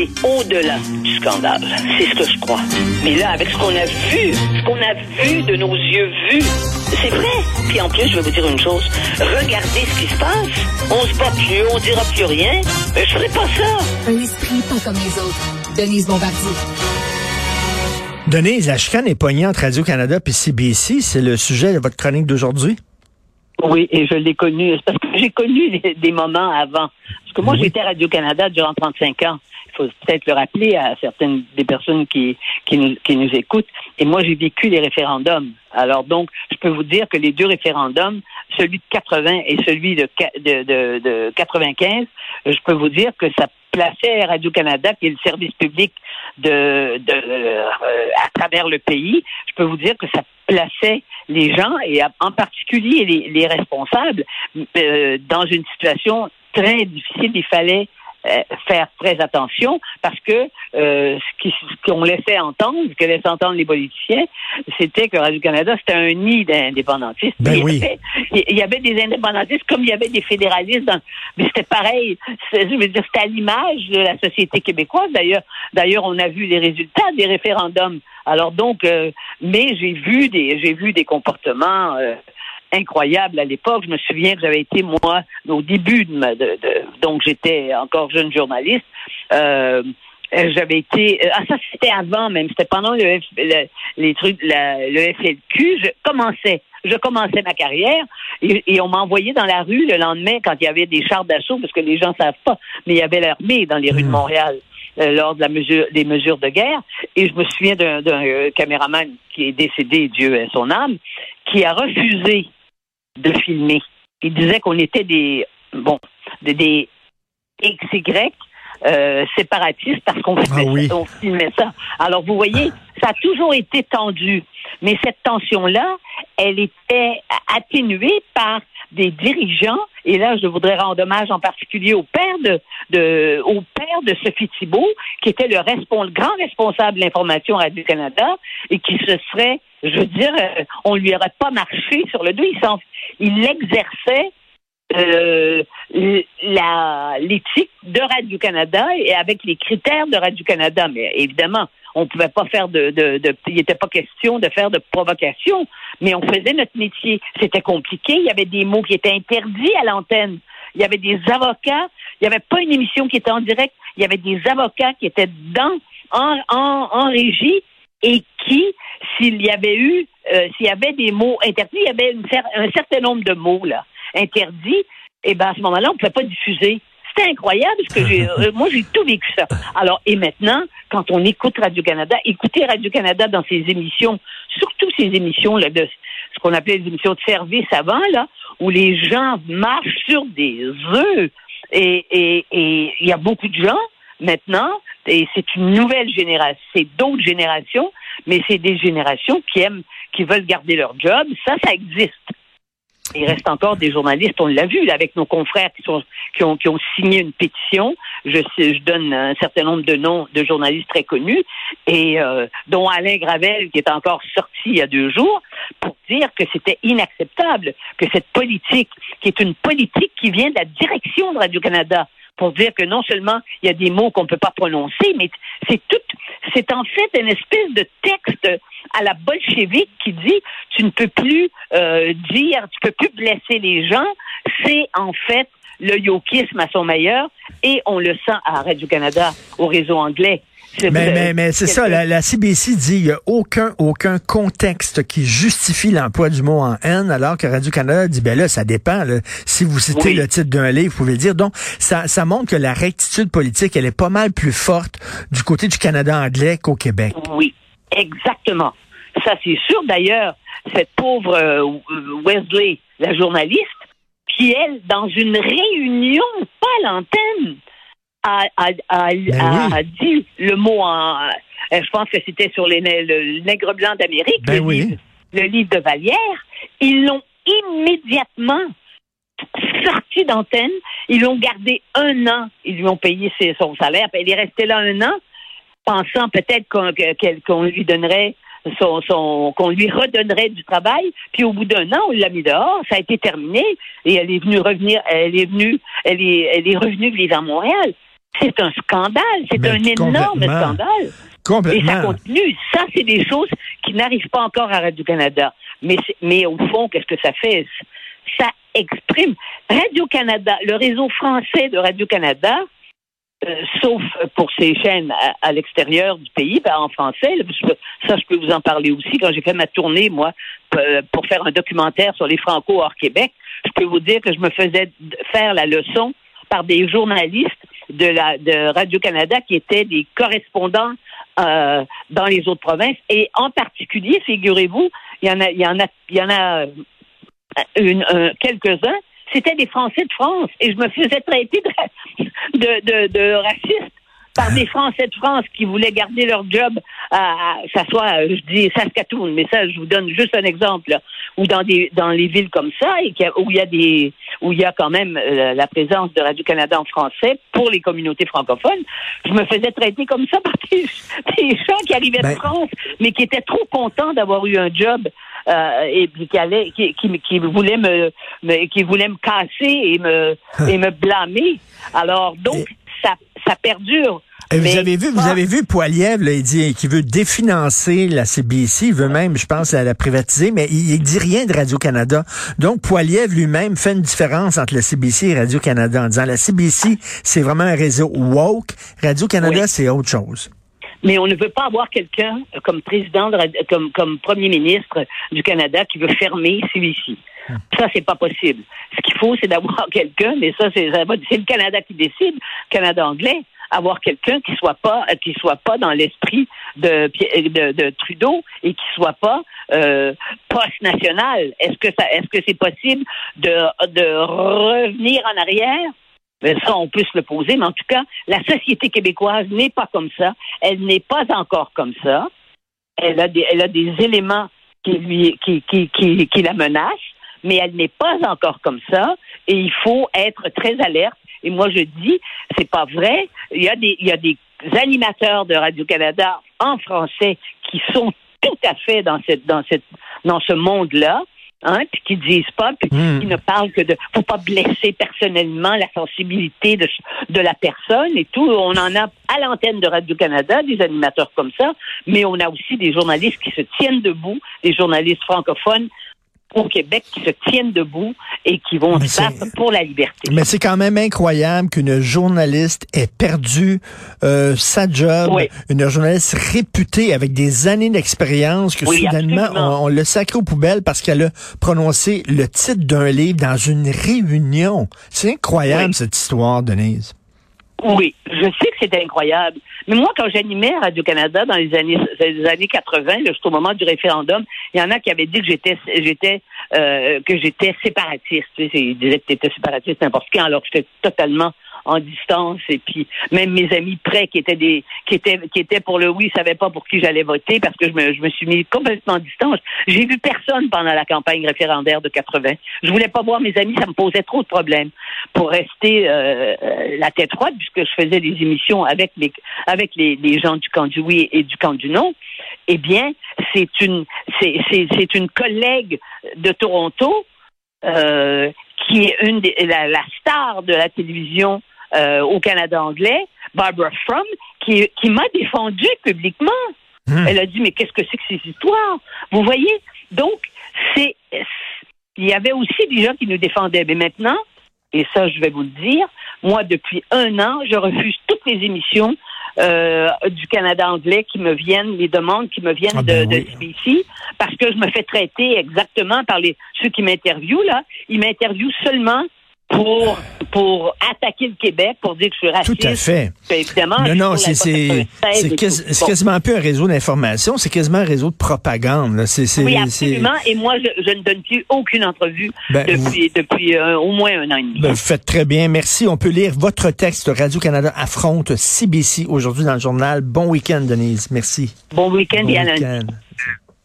aller au-delà du scandale. C'est ce que je crois. Mais là, avec ce qu'on a vu, ce qu'on a vu de nos yeux vus, c'est vrai. Puis en plus, je vais vous dire une chose. Regardez ce qui se passe. On se bat plus, on dira plus rien. Mais je ferai pas ça. Un esprit pas comme les autres. Denise Bombardier. Denise, la chicane est poignée entre Radio-Canada et CBC. C'est le sujet de votre chronique d'aujourd'hui? Oui, et je l'ai connu. Parce que j'ai connu des, des moments avant. Parce que moi, Oui. j'étais à Radio-Canada durant 35 ans. Il faut peut-être le rappeler à certaines des personnes qui, qui, nous, qui nous écoutent. Et moi, j'ai vécu les référendums. Alors donc, je peux vous dire que les deux référendums, celui de 80 et celui de, de, de, de 95, je peux vous dire que ça plaçait Radio-Canada, qui est le service public de, euh, à travers le pays. Je peux vous dire que ça plaçait les gens et en particulier les, les responsables euh, dans une situation très difficile. Il fallait faire très attention parce que euh, ce qui- ce qu'on laissait entendre, ce que laissaient entendre les politiciens, c'était que Radio-Canada, c'était un nid d'indépendantistes. Ben il, y oui. avait, il y avait des indépendantistes comme il y avait des fédéralistes, dans- mais c'était pareil. C'est- Je veux dire, c'était à l'image de la société québécoise. D'ailleurs, d'ailleurs, on a vu les résultats des référendums. Alors donc, euh, mais j'ai vu des, j'ai vu des comportements. euh, incroyables à l'époque. Je me souviens que j'avais été, moi, au début de, ma, de, de- donc j'étais encore jeune journaliste, euh, euh, j'avais été euh, ah ça c'était avant même c'était pendant le, F- le- les trucs la- le FLQ je commençais je commençais ma carrière et, et on m'a envoyé dans la rue le lendemain quand il y avait des chars d'assaut parce que les gens savent pas mais il y avait l'armée dans les rues de Mhm. Montréal euh, lors de la mesure des mesures de guerre et je me souviens d'un d'un, euh, caméraman qui est décédé Dieu ait son âme qui a refusé de filmer il disait qu'on était des bon des, des XY euh, séparatistes parce qu'on filmait, Ah oui. filmait ça. Alors vous voyez, ça a toujours été tendu, mais cette tension-là, elle était atténuée par des dirigeants. Et là, je voudrais rendre hommage en particulier au père de, de au père de Sophie Thibault, qui était le, grand responsable de l'information Radio-Canada et qui se serait, je veux dire, euh, on lui aurait pas marché sur le dos. Il, il exerçait euh, l'éthique de Radio-Canada et avec les critères de Radio-Canada. Mais évidemment, on pouvait pas faire de, de, de il n'était pas question de faire de provocation, mais on faisait notre métier. C'était compliqué. Il y avait des mots qui étaient interdits à l'antenne. Il y avait des avocats. Il n'y avait pas une émission qui était en direct. Il y avait des avocats qui étaient dans en, en, en régie et qui, s'il y avait eu, euh, s'il y avait des mots interdits, il y avait une cer- un certain nombre de mots là interdits. Et ben à ce moment-là, on ne pouvait pas diffuser. C'était incroyable parce que j'ai, euh, moi j'ai tout vécu ça. Alors et maintenant, quand on écoute Radio Canada, écoutez Radio Canada dans ses émissions, surtout ces émissions là de ce qu'on appelait les émissions de service avant là, où les gens marchent sur des œufs et et et il y a beaucoup de gens maintenant et c'est une nouvelle génération, c'est d'autres générations, mais c'est des générations qui aiment, qui veulent garder leur job. Ça, ça existe. Il reste encore des journalistes, on l'a vu là, avec nos confrères qui, sont, qui, ont, qui ont signé une pétition. Je, je donne un certain nombre de noms de journalistes très connus, et euh, dont Alain Gravel, qui est encore sorti il y a deux jours, pour dire que c'était inacceptable, que cette politique, qui est une politique qui vient de la direction de Radio-Canada, pour dire que non seulement il y a des mots qu'on ne peut pas prononcer, mais c'est tout, c'est en fait une espèce de texte à la bolchevique qui dit tu ne peux plus euh, dire, tu peux plus blesser les gens. C'est en fait le yokisme à son meilleur et on le sent à Radio-Canada, au réseau anglais. Mais, mais, mais c'est ça, la, la CBC dit qu'il n'y a aucun, aucun contexte qui justifie l'emploi du mot en haine, alors que Radio-Canada dit, ben là, ça dépend. là. Si vous citez Oui. le titre d'un livre, vous pouvez le dire. Donc, ça, ça montre que la rectitude politique, elle est pas mal plus forte du côté du Canada anglais qu'au Québec. Oui, exactement. Ça, c'est sûr. D'ailleurs, cette pauvre euh, Wesley, la journaliste, qui, elle, dans une réunion, pas à l'antenne, a, a, a, a- oui. a dit le mot en... euh, je pense que c'était sur les, le nègre blanc d'Amérique, Ben le, oui. livre, le livre de Vallière. Ils l'ont immédiatement sorti d'antenne. Ils l'ont gardé un an. Ils lui ont payé ses- son salaire. Puis Elle est restée là un an, pensant peut-être qu'on lui donnerait son, son qu'on lui redonnerait du travail. Puis au bout d'un an, on l'a mis dehors. Ça a été terminé et elle est venue revenir. Elle est venue. Elle est elle est revenue vivre à Montréal. C'est un scandale, c'est un énorme complètement. scandale. Et ça continue. Ça, c'est des choses qui n'arrivent pas encore à Radio-Canada. Mais, mais au fond, qu'est-ce que ça fait? Ça exprime. Radio-Canada, le réseau français de Radio-Canada, euh, sauf pour ces chaînes à, à l'extérieur du pays, ben, en français, ça, je peux vous en parler aussi. Quand j'ai fait ma tournée, moi, p- pour faire un documentaire sur les Franco hors Québec, je peux vous dire que je me faisais faire la leçon par des journalistes de la de Radio-Canada qui étaient des correspondants euh, dans les autres provinces. Et en particulier, figurez-vous, il y en a, il y en a, il y en a euh, quelques-uns, c'était des Français de France. Et je me faisais traiter de, de, de, raciste par des Français de France qui voulaient garder leur job à, à ça soit, je dis Saskatoon, mais ça, je vous donne juste un exemple, là, ou dans des dans les villes comme ça, et où il y a des où il y a quand même euh, la présence de Radio-Canada en français pour les communautés francophones, je me faisais traiter comme ça par des, des gens qui arrivaient Ben- de France, mais qui étaient trop contents d'avoir eu un job euh, et puis qui allait, qui, qui, qui voulait me, me- qui voulait me casser et me et me blâmer. Alors donc ça ça perdure. Vous Mais avez vu, vous avez vu Poiliev, là, il dit qu'il veut définancer la CBC, il veut même, je pense, la, la privatiser, mais il, il dit rien de Radio-Canada. Donc, Poiliev lui-même fait une différence entre la CBC et Radio-Canada en disant la CBC, c'est vraiment un réseau woke, Radio-Canada, Oui. c'est autre chose. Mais on ne veut pas avoir quelqu'un euh, comme président, de comme, comme premier ministre du Canada qui veut fermer CBC. Ça, c'est pas possible. Ce qu'il faut, c'est d'avoir quelqu'un, mais ça, c'est c'est le Canada qui décide, Canada anglais, avoir quelqu'un qui soit pas, euh, qui soit pas dans l'esprit de, de, de Trudeau et qui soit pas euh, post-national. Est-ce que ça, est-ce que c'est possible de, de revenir en arrière? Mais ça, on peut se le poser, mais en tout cas, la société québécoise n'est pas comme ça. Elle n'est pas encore comme ça. Elle a des, elle a des éléments qui lui, qui, qui, qui la menacent, mais elle n'est pas encore comme ça. Et il faut être très alerte. Et moi, je dis, c'est pas vrai. Il y a des, il y a des animateurs de Radio-Canada en français qui sont tout à fait dans cette, dans cette, dans ce monde-là. Hein, puis qui disent pas, puis Hmm. qui ne parlent que de, faut pas blesser personnellement la sensibilité de, de la personne et tout. On en a à l'antenne de Radio-Canada des animateurs comme ça, mais on a aussi des journalistes qui se tiennent debout, des journalistes francophones au Québec qui se tiennent debout et qui vont se battre pour la liberté. Mais c'est quand même incroyable qu'une journaliste ait perdu euh, sa job, Oui. une journaliste réputée avec des années d'expérience, que Oui, soudainement on, on le sacre aux poubelles parce qu'elle a prononcé le titre d'un livre dans une réunion. C'est incroyable Oui. cette histoire, Denise. Oui, je sais que c'était incroyable. Mais moi, quand j'animais Radio-Canada dans les années, les années 80, là, juste au moment du référendum, il y en a qui avaient dit que j'étais, j'étais, euh, que j'étais séparatiste. Ils disaient que j'étais séparatiste n'importe quand, alors que j'étais totalement en distance. Et puis, même mes amis près qui étaient des, qui étaient, qui étaient pour le oui, savaient pas pour qui j'allais voter parce que je me, je me suis mis complètement en distance. J'ai vu personne pendant la campagne référendaire de 80. Je voulais pas voir mes amis, ça me posait trop de problèmes pour rester euh, euh, la tête froide puisque je faisais des émissions avec les avec les, les gens du camp du oui et du camp du non. Eh bien, c'est une c'est c'est c'est une collègue de Toronto euh, qui est une des, la, la star de la télévision euh, au Canada anglais, Barbara Frum, qui qui m'a défendu publiquement. Hmm. Elle a dit mais qu'est-ce que c'est que ces histoires? Vous voyez? Donc c'est il y avait aussi des gens qui nous défendaient, mais maintenant et ça je vais vous le dire, moi depuis un an je refuse toutes les émissions euh, du Canada anglais qui me viennent, les demandes qui me viennent Ah ben de, oui. de CBC, parce que je me fais traiter exactement par les ceux qui m'interviewent là. Ils m'interviewent seulement pour pour attaquer le Québec, pour dire que je suis raciste. Tout à fait. Puis, évidemment, Non, non, c'est pour la c'est loi 96 c'est et quasi- tout. c'est Bon. quasiment plus un réseau d'information, c'est quasiment un réseau de propagande. là. C'est Oui, absolument. Et moi, je, je ne donne plus aucune entrevue Ben, depuis, depuis euh, au moins un an et demi. Ben, vous faites très bien. Merci. On peut lire votre texte. Radio-Canada affronte CBC aujourd'hui dans le journal. Bon week-end, Denise. Merci. bon week-end Bon et week-end.